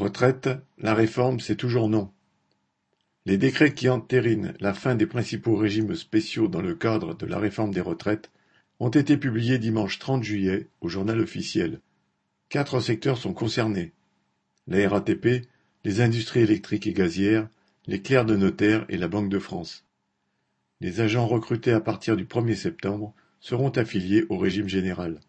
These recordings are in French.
Retraite, la réforme, c'est toujours non. Les décrets qui entérinent la fin des principaux régimes spéciaux dans le cadre de la réforme des retraites ont été publiés dimanche 30 juillet au journal officiel. Quatre secteurs sont concernés. La RATP, les industries électriques et gazières, les clercs de notaire et la Banque de France. Les agents recrutés à partir du 1er septembre seront affiliés au régime général.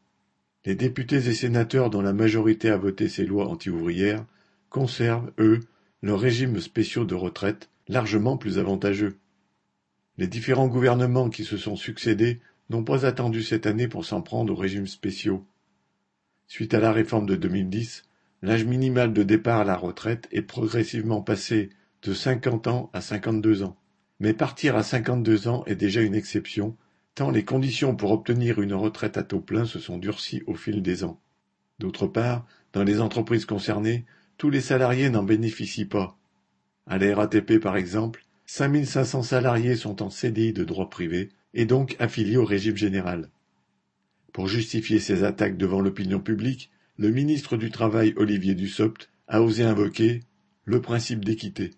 Les députés et sénateurs dont la majorité a voté ces lois anti-ouvrières conservent, eux, leurs régimes spéciaux de retraite, largement plus avantageux. Les différents gouvernements qui se sont succédés n'ont pas attendu cette année pour s'en prendre aux régimes spéciaux. Suite à la réforme de 2010, l'âge minimal de départ à la retraite est progressivement passé de 50 ans à 52 ans. Mais partir à 52 ans est déjà une exception, tant les conditions pour obtenir une retraite à taux plein se sont durcies au fil des ans. D'autre part, dans les entreprises concernées, tous les salariés n'en bénéficient pas. À la RATP par exemple, 5500 salariés sont en CDI de droit privé et donc affiliés au régime général. Pour justifier ces attaques devant l'opinion publique, le ministre du Travail Olivier Dussopt a osé invoquer le principe d'équité.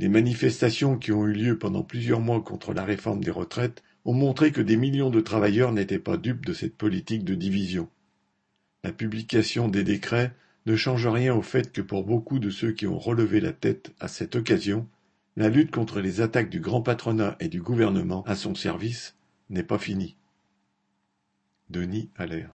Les manifestations qui ont eu lieu pendant plusieurs mois contre la réforme des retraites ont montré que des millions de travailleurs n'étaient pas dupes de cette politique de division. La publication des décrets ne change rien au fait que pour beaucoup de ceux qui ont relevé la tête à cette occasion, la lutte contre les attaques du grand patronat et du gouvernement à son service n'est pas finie. Denis Allaire